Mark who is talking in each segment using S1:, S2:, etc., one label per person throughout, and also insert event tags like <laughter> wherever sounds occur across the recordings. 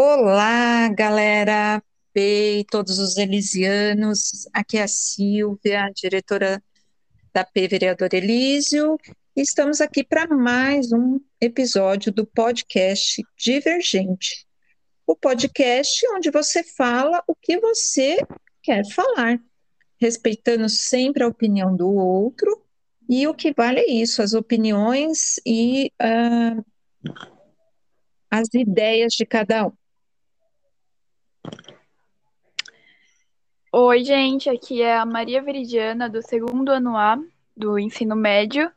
S1: Olá, galera P e todos os elisianos. Aqui é a Silvia, diretora da P Vereador Elísio. Estamos aqui para mais um episódio do podcast Divergente. O podcast onde você fala o que você quer falar, respeitando sempre a opinião do outro. E o que vale é isso, as opiniões e uh, as ideias de cada um.
S2: Oi, gente, aqui é a Maria Veridiana, do segundo ano A do ensino médio,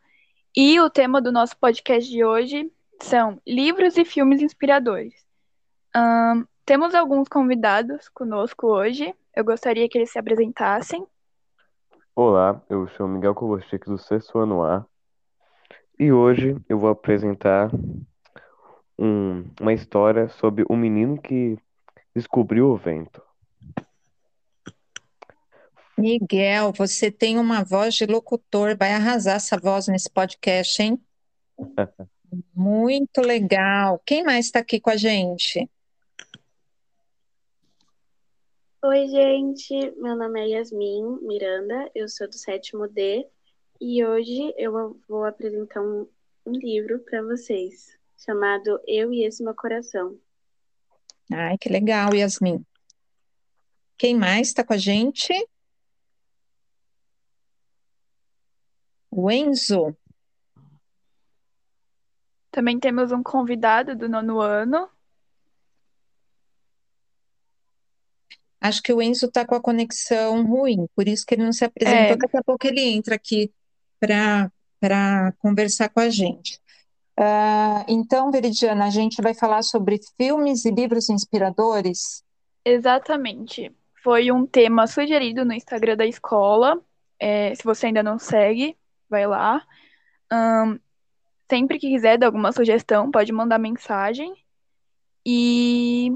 S2: e o tema do nosso podcast de hoje são livros e filmes inspiradores. Um, temos alguns convidados conosco hoje, eu gostaria que eles se apresentassem.
S3: Olá, eu sou Miguel Kovacic, do sexto ano A, e hoje eu vou apresentar um, uma história sobre um menino que descobriu o vento.
S1: Miguel, você tem uma voz de locutor, vai arrasar essa voz nesse podcast, hein? <laughs> Muito legal. Quem mais está aqui com a gente?
S4: Oi, gente. Meu nome é Yasmin Miranda, eu sou do sétimo D e hoje eu vou apresentar um, um livro para vocês chamado Eu e Esse Meu Coração.
S1: Ai, que legal, Yasmin. Quem mais está com a gente? O Enzo.
S2: Também temos um convidado do nono ano.
S1: Acho que o Enzo está com a conexão ruim, por isso que ele não se apresentou. É. Daqui a pouco ele entra aqui para conversar com a gente. Uh, então, Veridiana, a gente vai falar sobre filmes e livros inspiradores?
S2: Exatamente. Foi um tema sugerido no Instagram da escola. É, se você ainda não segue, vai lá. Um, sempre que quiser dar alguma sugestão, pode mandar mensagem. E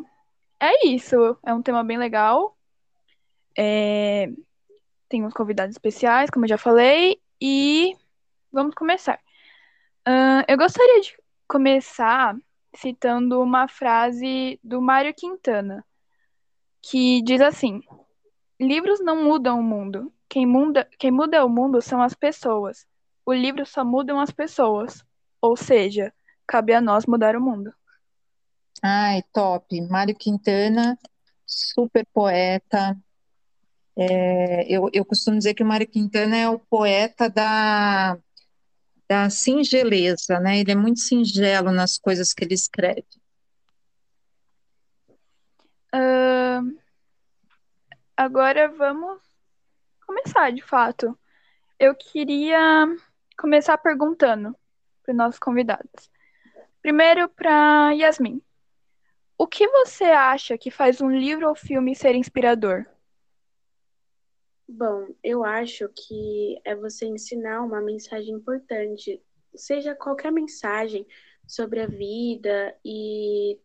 S2: é isso. É um tema bem legal. É, tem uns convidados especiais, como eu já falei. E vamos começar. Uh, eu gostaria de começar citando uma frase do Mário Quintana, que diz assim: Livros não mudam o mundo. Quem muda, quem muda o mundo são as pessoas. O livro só mudam as pessoas. Ou seja, cabe a nós mudar o mundo.
S1: Ai, top. Mário Quintana, super poeta. É, eu, eu costumo dizer que o Mário Quintana é o poeta da da singeleza, né? Ele é muito singelo nas coisas que ele escreve.
S2: Uh, agora vamos começar, de fato. Eu queria começar perguntando para os nossos convidados. Primeiro, para Yasmin. O que você acha que faz um livro ou filme ser inspirador?
S4: Bom, eu acho que é você ensinar uma mensagem importante, seja qualquer mensagem sobre a vida e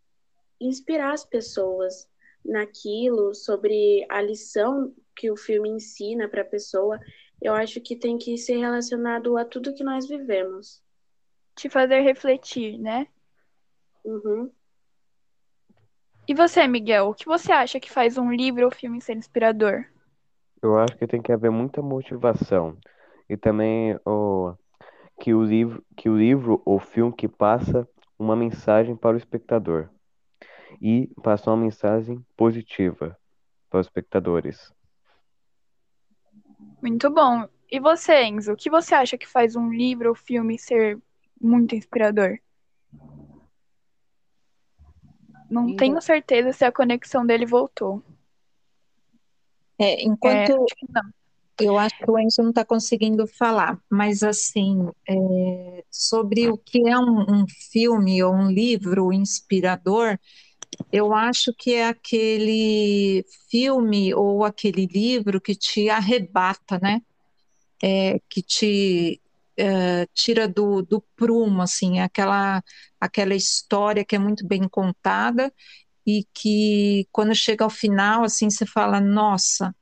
S4: inspirar as pessoas naquilo, sobre a lição que o filme ensina para a pessoa. Eu acho que tem que ser relacionado a tudo que nós vivemos.
S2: Te fazer refletir, né?
S4: Uhum.
S2: E você, Miguel, o que você acha que faz um livro ou filme ser inspirador?
S3: Eu acho que tem que haver muita motivação e também o, que o livro, que o livro ou filme que passa uma mensagem para o espectador e passa uma mensagem positiva para os espectadores.
S2: Muito bom. E você, Enzo, o que você acha que faz um livro ou filme ser muito inspirador? Não tenho certeza se a conexão dele voltou.
S1: É, enquanto é, eu acho que o Enzo não está conseguindo falar, mas assim, é, sobre o que é um, um, filme ou um livro inspirador, eu acho que é aquele filme ou aquele livro que te arrebata, né? É, que te é, tira do, do prumo, assim, aquela, aquela história que é muito bem contada e que quando chega ao final, assim, você fala, nossa,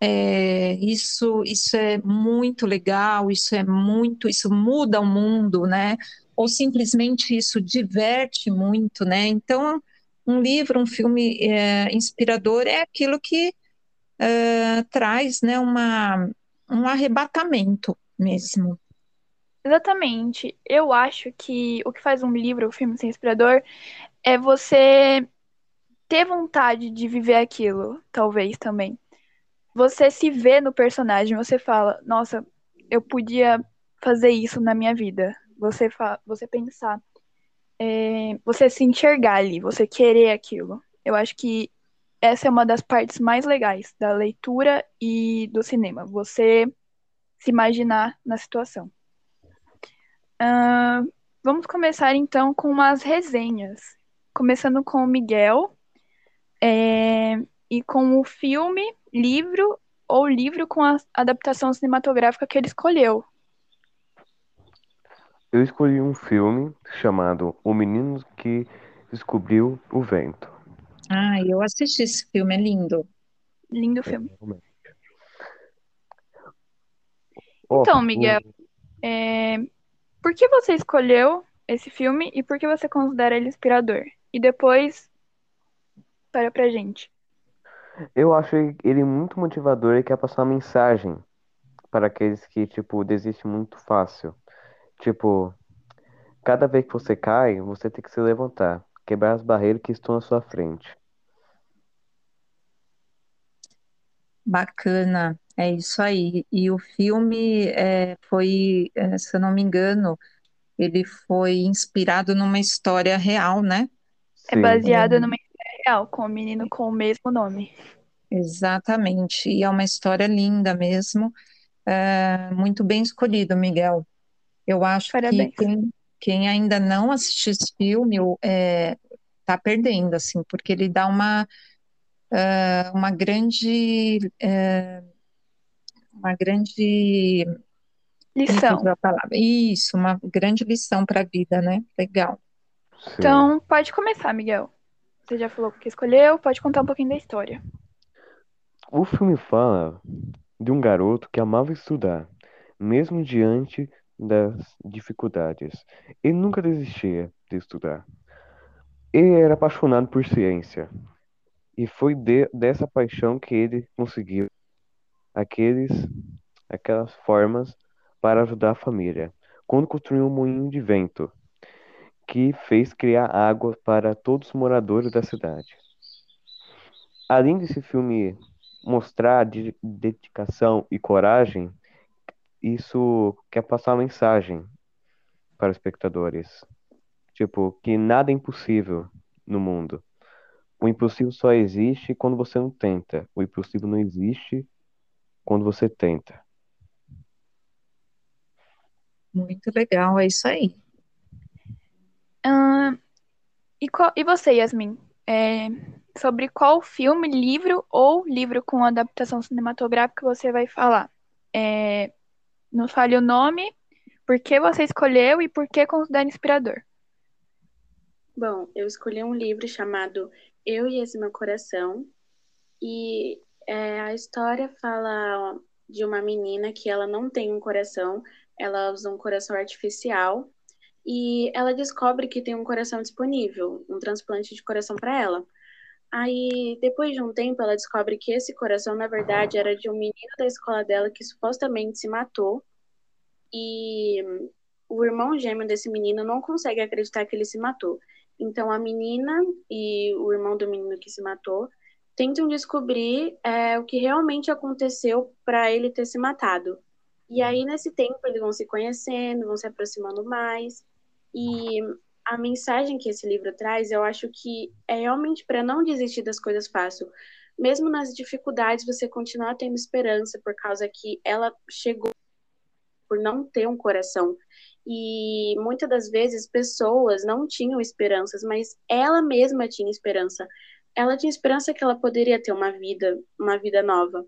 S1: é, isso, isso é muito legal, isso é muito, isso muda o mundo, né? Ou simplesmente isso diverte muito, né? Então, um livro, um filme é, inspirador é aquilo que é, traz né, uma, um arrebatamento mesmo.
S2: Exatamente. Eu acho que o que faz um livro, um filme ser inspirador é você ter vontade de viver aquilo, talvez também. Você se vê no personagem, você fala, nossa, eu podia fazer isso na minha vida. Você, fa você pensar, é, você se enxergar ali, você querer aquilo. Eu acho que essa é uma das partes mais legais da leitura e do cinema. Você se imaginar na situação. Uh, vamos começar então com umas resenhas. Começando com o Miguel. É, e com o filme, livro ou livro com a adaptação cinematográfica que ele escolheu.
S3: Eu escolhi um filme chamado O Menino que Descobriu o Vento.
S1: Ah, eu assisti esse filme, é lindo.
S2: Lindo filme. Então, Miguel, é... por que você escolheu esse filme e por que você considera ele inspirador? E depois, para pra gente.
S3: Eu acho ele muito motivador e quer passar uma mensagem para aqueles que, tipo, desistem muito fácil. Tipo, cada vez que você cai, você tem que se levantar, quebrar as barreiras que estão à sua frente.
S1: Bacana, é isso aí. E o filme é, foi, é, se eu não me engano, ele foi inspirado numa história real, né?
S2: É baseado numa história real, com o menino com o mesmo nome.
S1: Exatamente, e é uma história linda mesmo. É, muito bem escolhido, Miguel. Eu acho Parabéns. que quem, quem, ainda não assistiu esse filme está é, perdendo, assim, porque ele dá uma, uh, uma grande uh, uma grande
S2: lição.
S1: Isso, uma grande lição para a vida, né? Legal.
S2: Sim. Então, pode começar, Miguel. Você já falou o que escolheu, pode contar um pouquinho da história.
S3: O filme fala de um garoto que amava estudar, mesmo diante das dificuldades. Ele nunca desistia de estudar. Ele era apaixonado por ciência. E foi de, dessa paixão que ele conseguiu aqueles, aquelas formas para ajudar a família. Quando construiu um moinho de vento, que fez criar água para todos os moradores da cidade. Além desse filme mostrar dedicação e coragem, isso quer passar uma mensagem para os espectadores. Tipo, que nada é impossível no mundo. O impossível só existe quando você não tenta. O impossível não existe quando você tenta.
S1: Muito legal, é isso aí.
S2: Uh, e, qual, e você, Yasmin? É, sobre qual filme, livro ou livro com adaptação cinematográfica você vai falar? É, nos fale o nome, por que você escolheu e por que considera inspirador.
S4: Bom, eu escolhi um livro chamado Eu e Esse Meu Coração. E é, a história fala de uma menina que ela não tem um coração, ela usa um coração artificial. E ela descobre que tem um coração disponível, um transplante de coração para ela. Aí, depois de um tempo, ela descobre que esse coração, na verdade, era de um menino da escola dela que supostamente se matou. E o irmão gêmeo desse menino não consegue acreditar que ele se matou. Então, a menina e o irmão do menino que se matou tentam descobrir é, o que realmente aconteceu para ele ter se matado. E aí, nesse tempo, eles vão se conhecendo, vão se aproximando mais. E a mensagem que esse livro traz, eu acho que é realmente para não desistir das coisas fácil. Mesmo nas dificuldades, você continuar tendo esperança, por causa que ela chegou por não ter um coração. E muitas das vezes pessoas não tinham esperanças, mas ela mesma tinha esperança. Ela tinha esperança que ela poderia ter uma vida, uma vida nova.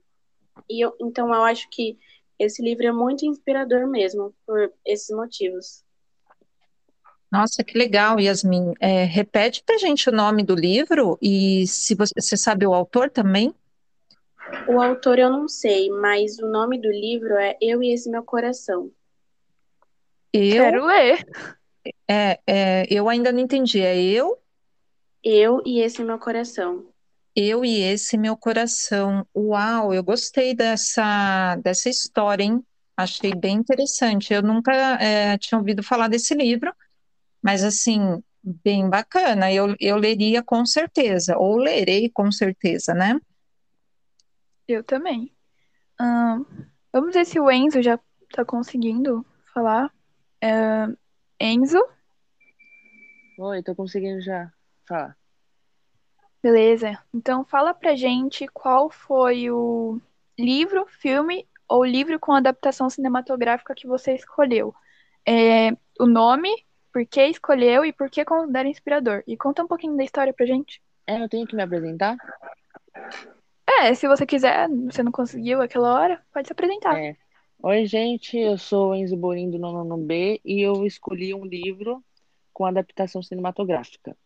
S4: E eu, então eu acho que esse livro é muito inspirador mesmo por esses motivos.
S1: Nossa, que legal, Yasmin. É, repete para gente o nome do livro e se você, você sabe o autor também?
S4: O autor eu não sei, mas o nome do livro é Eu e Esse Meu Coração.
S2: Eu? Quero ler.
S1: É, é, eu ainda não entendi. É eu?
S4: Eu e esse meu coração.
S1: Eu e esse meu coração. Uau, eu gostei dessa, dessa história, hein? Achei bem interessante. Eu nunca é, tinha ouvido falar desse livro, mas assim, bem bacana. Eu, eu leria com certeza, ou lerei com certeza, né?
S2: Eu também. Hum, vamos ver se o Enzo já está conseguindo falar. Uh, Enzo?
S5: Oi, tô conseguindo já falar.
S2: Beleza. Então fala pra gente qual foi o livro, filme ou livro com adaptação cinematográfica que você escolheu. É, o nome, por que escolheu e por que considera inspirador. E conta um pouquinho da história pra gente.
S5: É, eu tenho que me apresentar?
S2: É, se você quiser, você não conseguiu aquela hora, pode se apresentar.
S5: É. Oi, gente, eu sou Enzo Borim do Nono B e eu escolhi um livro com adaptação cinematográfica.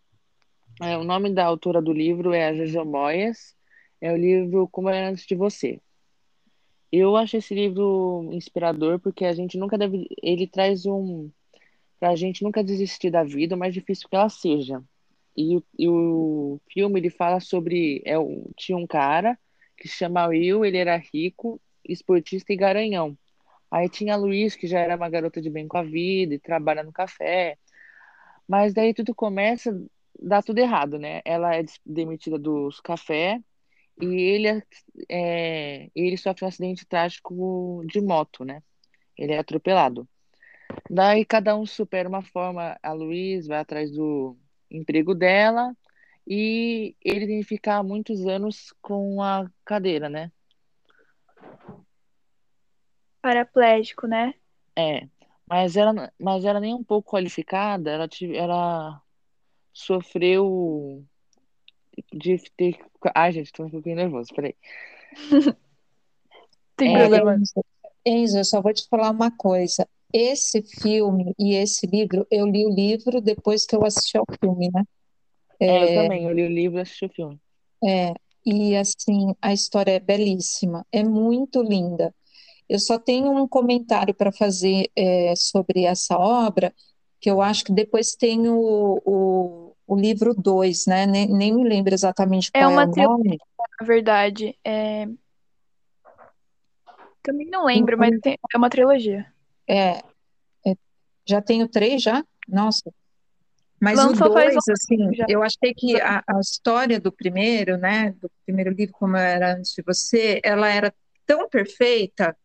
S5: É, o nome da autora do livro é a Jojo Moyes, é o livro Como Era Antes de Você. Eu acho esse livro inspirador porque a gente nunca deve. Ele traz um. Pra gente nunca desistir da vida, mais difícil que ela seja. E, e o filme ele fala sobre. É, tinha um cara que se chama Will, ele era rico, esportista e garanhão. Aí tinha a Luiz, que já era uma garota de bem com a vida e trabalha no café. Mas daí tudo começa dá tudo errado, né? Ela é demitida dos café e ele, é, é, ele sofre um acidente trágico de moto, né? Ele é atropelado. Daí cada um supera uma forma. A Luiz vai atrás do emprego dela e ele tem que ficar muitos anos com a cadeira, né?
S2: Paraplégico, né?
S5: É. Mas ela, mas ela nem um pouco qualificada, ela, ela sofreu de ter. Ai, gente, tô um pouquinho nervoso, peraí. <laughs>
S2: Tem é, problema.
S1: Enzo, eu só vou te falar uma coisa. Esse filme e esse livro, eu li o livro depois que eu assisti ao filme, né?
S5: É, é eu também, eu li o livro e assisti o filme.
S1: É, e assim, a história é belíssima, é muito linda. Eu só tenho um comentário para fazer é, sobre essa obra, que eu acho que depois tem o, o, o livro 2, né? Nem, nem, me lembro exatamente é qual é, uma é o nome.
S2: Na verdade, é... também não lembro, mas tem, é uma trilogia.
S1: É, é já tenho três já? Nossa. Mas Lançou o dois, assim, já. eu achei que a, a história do primeiro, né, do primeiro livro, como era antes de você, ela era tão perfeita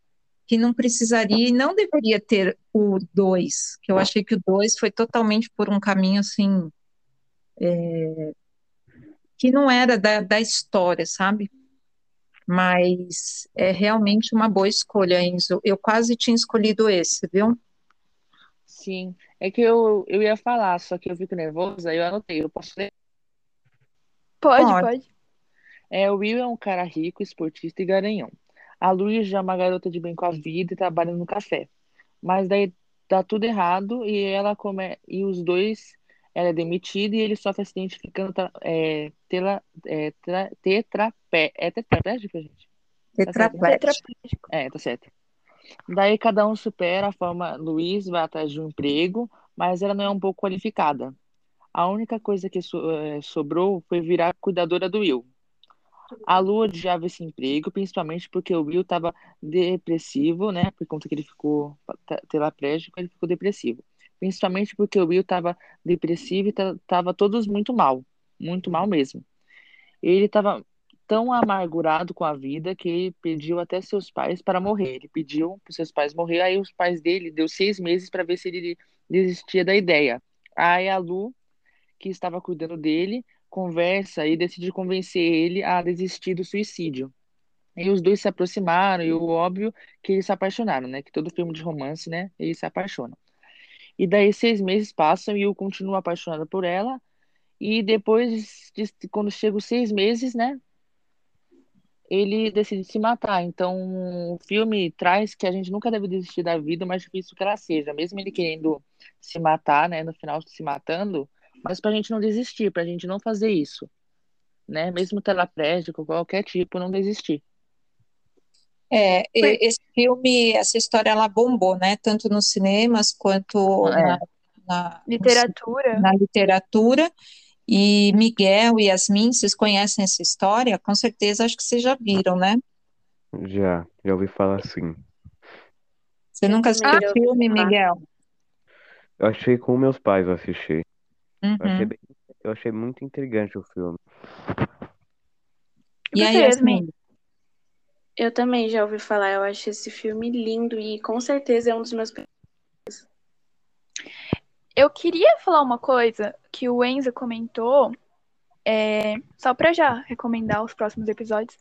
S1: que não precisaria e não deveria ter o 2, que eu achei que o 2 foi totalmente por um caminho assim é, que não era da, da história, sabe? Mas é realmente uma boa escolha, Enzo. Eu quase tinha escolhido esse, viu?
S5: Sim, é que eu, eu ia falar, só que eu fico nervosa, eu anotei, eu posso ler?
S2: Pode, pode. pode.
S5: É, o Will é um cara rico, esportista e garanhão. A Luiz já é uma garota de bem com a vida e trabalha no café. Mas daí dá tudo errado e ela come... e os dois ela é demitida e ele sofre acidente ficando é, tela, é, tra, tetrapé, é tetraplégico, gente?
S1: Tetraplégico.
S5: Tá é, tá certo. Daí cada um supera a forma. Luiz vai atrás de um emprego, mas ela não é um pouco qualificada. A única coisa que so, é, sobrou foi virar cuidadora do Will. A Lu odiava esse emprego, principalmente porque o Will estava depressivo, né? Por conta que ele ficou tetraplégico, ele ficou depressivo. Principalmente porque o Will estava depressivo e estava todos muito mal, muito mal mesmo. Ele estava tão amargurado com a vida que ele pediu até seus pais para morrer. Ele pediu para seus pais morrer, aí os pais dele deu seis meses para ver se ele desistia da ideia. Aí a Lu, que estava cuidando dele, conversa e decide convencer ele a desistir do suicídio. E os dois se aproximaram, e o óbvio que eles se apaixonaram, né? Que todo filme de romance, né? Eles se apaixonam. E daí seis meses passam e eu continuo apaixonada por ela. E depois, de, quando chega os seis meses, né? Ele decide se matar. Então, o filme traz que a gente nunca deve desistir da vida, mais difícil que ela seja. Mesmo ele querendo se matar, né? No final, se matando, mas para a gente não desistir, para a gente não fazer isso, né? Mesmo tetraplégico, qualquer tipo, não desistir.
S1: É, esse filme, essa história, ela bombou, né? Tanto nos cinemas quanto é. na, na,
S2: literatura.
S1: na literatura. E Miguel e Yasmin, vocês conhecem essa história? Com certeza, acho que vocês já viram, né?
S3: Já, já ouvi falar sim.
S1: Você nunca assistiu o filme, Miguel?
S3: Eu achei com meus pais, eu assisti.
S1: Uhum.
S3: Eu, achei bem, eu achei muito intrigante o filme.
S1: E aí, Yasmin?
S4: Eu também já ouvi falar, eu acho esse filme lindo e com certeza é um dos meus
S2: eu queria falar uma coisa que o Enzo comentou, é, só para já recomendar os próximos episódios.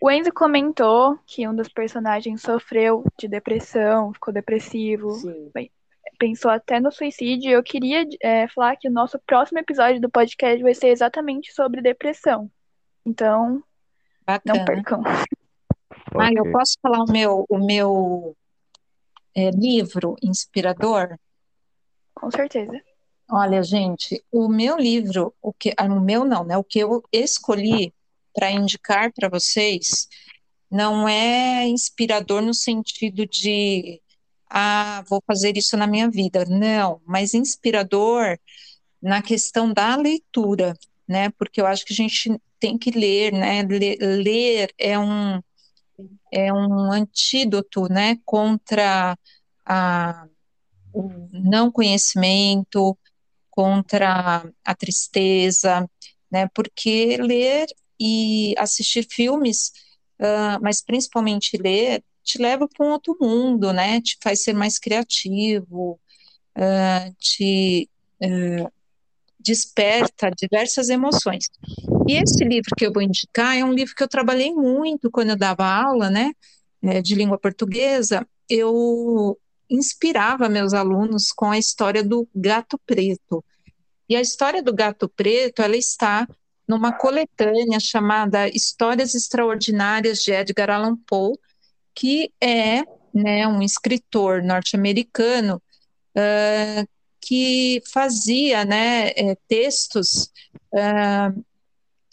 S2: O Enzo comentou que um dos personagens sofreu de depressão, ficou depressivo, bem, pensou até no suicídio. Eu queria é, falar que o nosso próximo episódio do podcast vai ser exatamente sobre depressão. Então,
S1: Bacana.
S2: não percam.
S1: Ah, eu posso falar o meu, o meu é, livro inspirador?
S2: Com certeza.
S1: Olha, gente, o meu livro, o que, ah, o meu não, né? O que eu escolhi para indicar para vocês não é inspirador no sentido de ah, vou fazer isso na minha vida. Não, mas inspirador na questão da leitura, né? Porque eu acho que a gente tem que ler, né? Ler, ler é um é um antídoto, né, contra a, o não conhecimento, contra a tristeza, né, porque ler e assistir filmes, uh, mas principalmente ler, te leva para um outro mundo, né, te faz ser mais criativo, uh, te uh, desperta diversas emoções. E esse livro que eu vou indicar é um livro que eu trabalhei muito quando eu dava aula, né, eh, de língua portuguesa. Eu inspirava meus alunos com a história do gato preto. E a história do gato preto, ela está numa coletânea chamada Histórias Extraordinárias de Edgar Allan Poe, que é né, um escritor norte-americano uh, que fazia né, é, textos uh,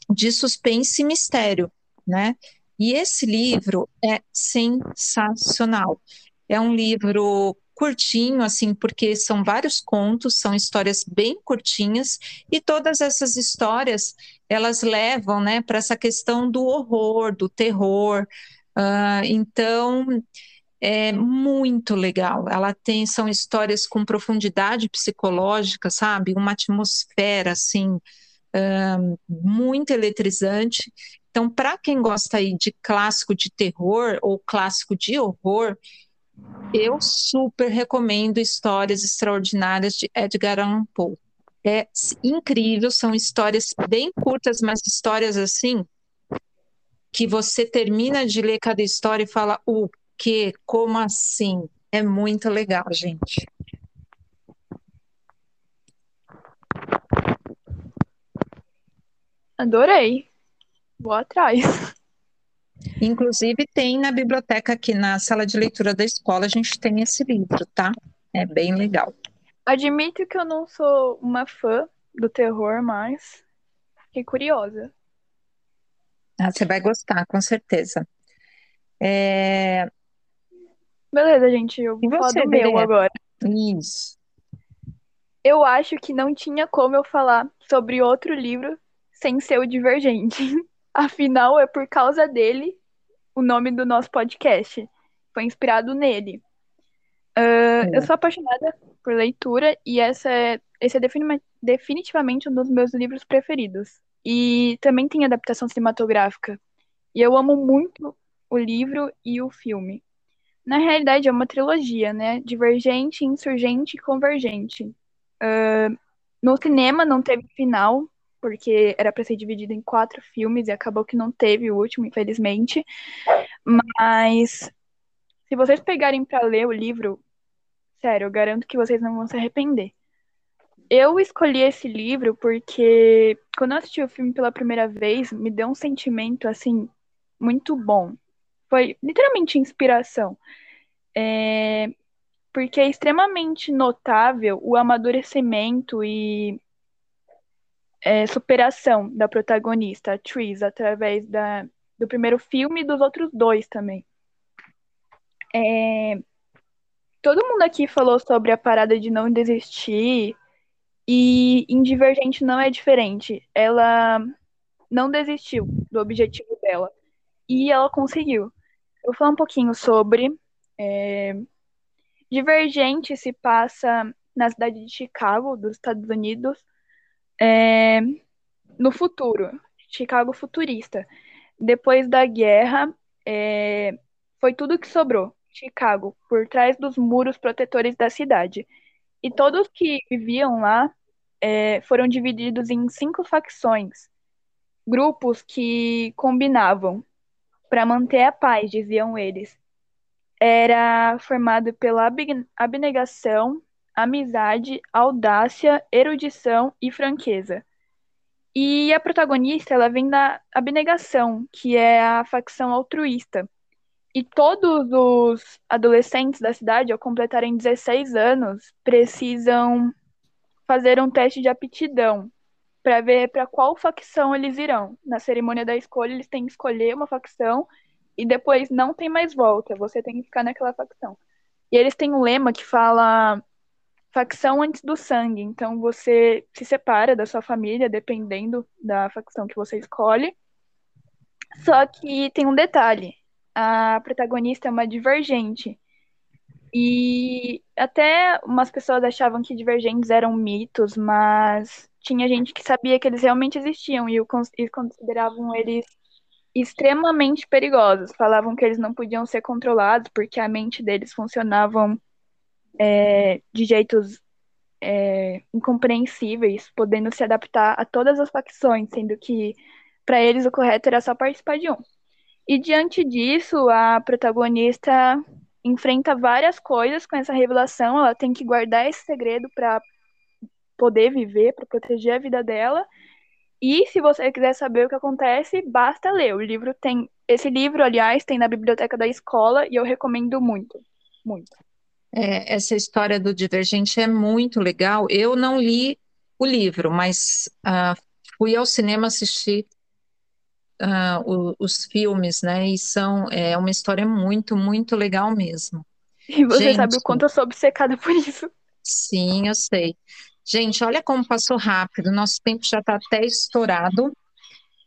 S1: de suspense e mistério, né? E esse livro é sensacional. É um livro curtinho, assim, porque são vários contos, são histórias bem curtinhas, e todas essas histórias elas levam, né, para essa questão do horror, do terror. Uh, então, é muito legal. Ela tem são histórias com profundidade psicológica, sabe? Uma atmosfera assim muito eletrizante. Então, para quem gosta aí de clássico de terror ou clássico de horror, eu super recomendo Histórias Extraordinárias de Edgar Allan Poe. É incrível, são histórias bem curtas, mas histórias assim que você termina de ler cada história e fala: o quê? Como assim? É muito legal, gente.
S2: Adorei. Vou atrás.
S1: Inclusive, tem na biblioteca aqui na sala de leitura da escola, a gente tem esse livro, tá? É bem legal.
S2: Admito que eu não sou uma fã do terror, mas fiquei curiosa.
S1: Ah, você vai gostar, com certeza. É...
S2: Beleza, gente, eu vou falar do meu agora.
S1: Isso.
S2: Eu acho que não tinha como eu falar sobre outro livro sem ser o Divergente. <laughs> Afinal, é por causa dele o nome do nosso podcast. Foi inspirado nele. Uh, é. Eu sou apaixonada por leitura e essa é, esse é definitivamente um dos meus livros preferidos. E também tem adaptação cinematográfica. E eu amo muito o livro e o filme. Na realidade, é uma trilogia, né? Divergente, Insurgente e Convergente. Uh, no cinema não teve final, porque era para ser dividido em quatro filmes e acabou que não teve o último, infelizmente. Mas se vocês pegarem para ler o livro, sério, eu garanto que vocês não vão se arrepender. Eu escolhi esse livro porque quando eu assisti o filme pela primeira vez, me deu um sentimento assim muito bom. Foi literalmente inspiração. É, porque é extremamente notável o amadurecimento e é, superação da protagonista, a Tris, através da, do primeiro filme e dos outros dois também. É, todo mundo aqui falou sobre a parada de não desistir E em Divergente não é diferente. Ela não desistiu do objetivo dela. E ela conseguiu. Eu vou falar um pouquinho sobre. É... Divergente se passa na cidade de Chicago, dos Estados Unidos, é... no futuro. Chicago futurista. Depois da guerra, é... foi tudo que sobrou. Chicago, por trás dos muros protetores da cidade. E todos que viviam lá é, foram divididos em cinco facções, grupos que combinavam para manter a paz, diziam eles. Era formado pela abnegação, amizade, audácia, erudição e franqueza. E a protagonista, ela vem da abnegação, que é a facção altruísta. E todos os adolescentes da cidade, ao completarem 16 anos, precisam fazer um teste de aptidão para ver para qual facção eles irão. Na cerimônia da escolha, eles têm que escolher uma facção e depois não tem mais volta, você tem que ficar naquela facção. E eles têm um lema que fala facção antes do sangue, então você se separa da sua família dependendo da facção que você escolhe. Só que tem um detalhe: a protagonista é uma divergente. E até umas pessoas achavam que divergentes eram mitos, mas tinha gente que sabia que eles realmente existiam e, e consideravam eles extremamente perigosos. Falavam que eles não podiam ser controlados porque a mente deles funcionavam é, de jeitos é, incompreensíveis, podendo se adaptar a todas as facções, sendo que para eles o correto era só participar de um. E diante disso, a protagonista enfrenta várias coisas com essa revelação. Ela tem que guardar esse segredo para poder viver, para proteger a vida dela. E se você quiser saber o que acontece, basta ler. O livro tem. Esse livro, aliás, tem na biblioteca da escola e eu recomendo muito. Muito.
S1: É, essa história do Divergente é muito legal. Eu não li o livro, mas uh, fui ao cinema assistir uh, o, os filmes, né? E são é uma história muito, muito legal mesmo.
S2: E você Gente, sabe o quanto eu sou obcecada por isso.
S1: Sim, eu sei. Gente, olha como passou rápido. Nosso tempo já está até estourado.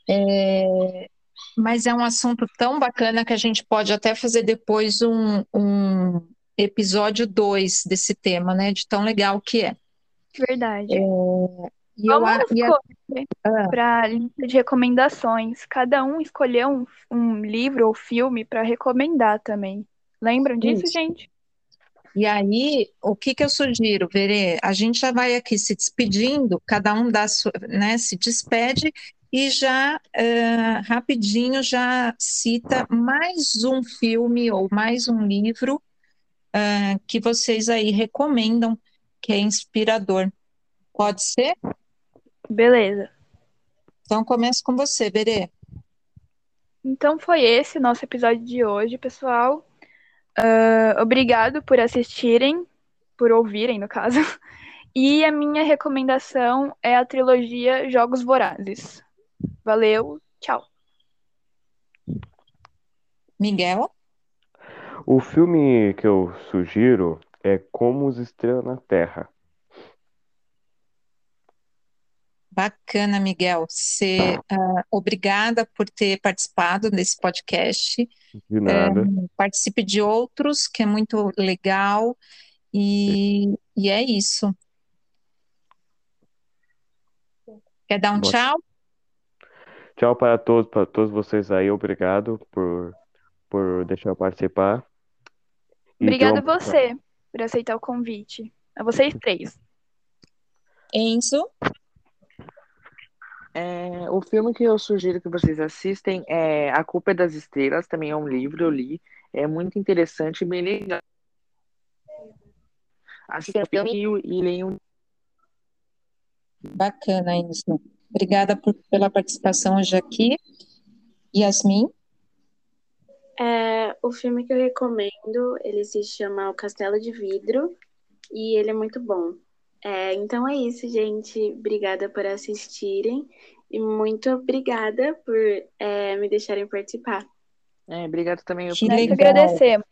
S1: É, mas é um assunto tão bacana que a gente pode até fazer depois um, um episódio 2 desse tema, né? De tão legal que é.
S2: Verdade. É,
S1: e Vamos
S2: eu, ah. para lista de recomendações. Cada um escolheu um, um livro ou filme para recomendar também. Lembram disso, Isso. gente?
S1: E aí, o que, que eu sugiro, Verê? A gente já vai aqui se despedindo, cada um dá sua, né, se despede e já uh, rapidinho já cita mais um filme ou mais um livro uh, que vocês aí recomendam, que é inspirador. Pode ser?
S2: Beleza.
S1: Então começo com você, Berê.
S2: Então foi esse nosso episódio de hoje, pessoal. Uh, obrigado por assistirem, por ouvirem, no caso. <laughs> E a minha recomendação é a trilogia Jogos Vorazes. Valeu, tchau.
S1: Miguel?
S3: O filme que eu sugiro é Como os Estrelas na Terra.
S1: Bacana, Miguel. Você, uh, obrigada por ter participado desse podcast.
S3: De nada.
S1: Uh, participe de outros, que é muito legal. E, e é isso. Quer dar um tchau?
S3: Tchau para todos, para todos vocês aí. Obrigado por, por deixar eu participar.
S2: Obrigada a você por aceitar o convite. A vocês três.
S1: Enzo?
S5: É, o filme que eu sugiro que vocês assistem é A Culpa é das Estrelas, também é um livro, eu li. É muito interessante, bem legal. Assistam o filme e, e leiam.
S1: Bacana, Enzo. Obrigada por, pela participação hoje aqui. Yasmin?
S4: É, o filme que eu recomendo, ele se chama O Castelo de Vidro e ele é muito bom. É, então é isso, gente. Obrigada por assistirem e muito obrigada por é, me deixarem participar.
S5: É, obrigado também.
S2: Que Nós legal. agradecemos.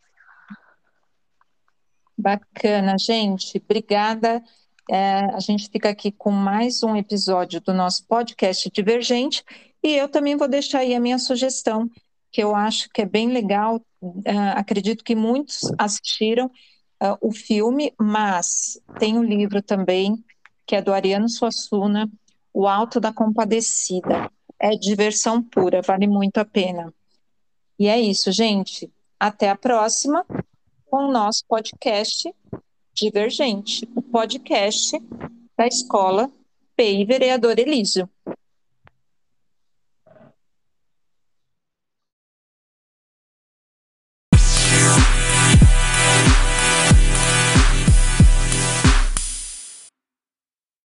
S1: Bacana, gente. Obrigada. é, a gente fica aqui com mais um episódio do nosso podcast Divergente e eu também vou deixar aí a minha sugestão, que eu acho que é bem legal. Uh, acredito que muitos assistiram uh, o filme, mas tem um livro também, que é do Ariano Suassuna, O Alto da Compadecida. É diversão pura, vale muito a pena. E é isso, gente. Até a próxima com o nosso podcast Divergente, o podcast da Escola PI Vereador Elísio.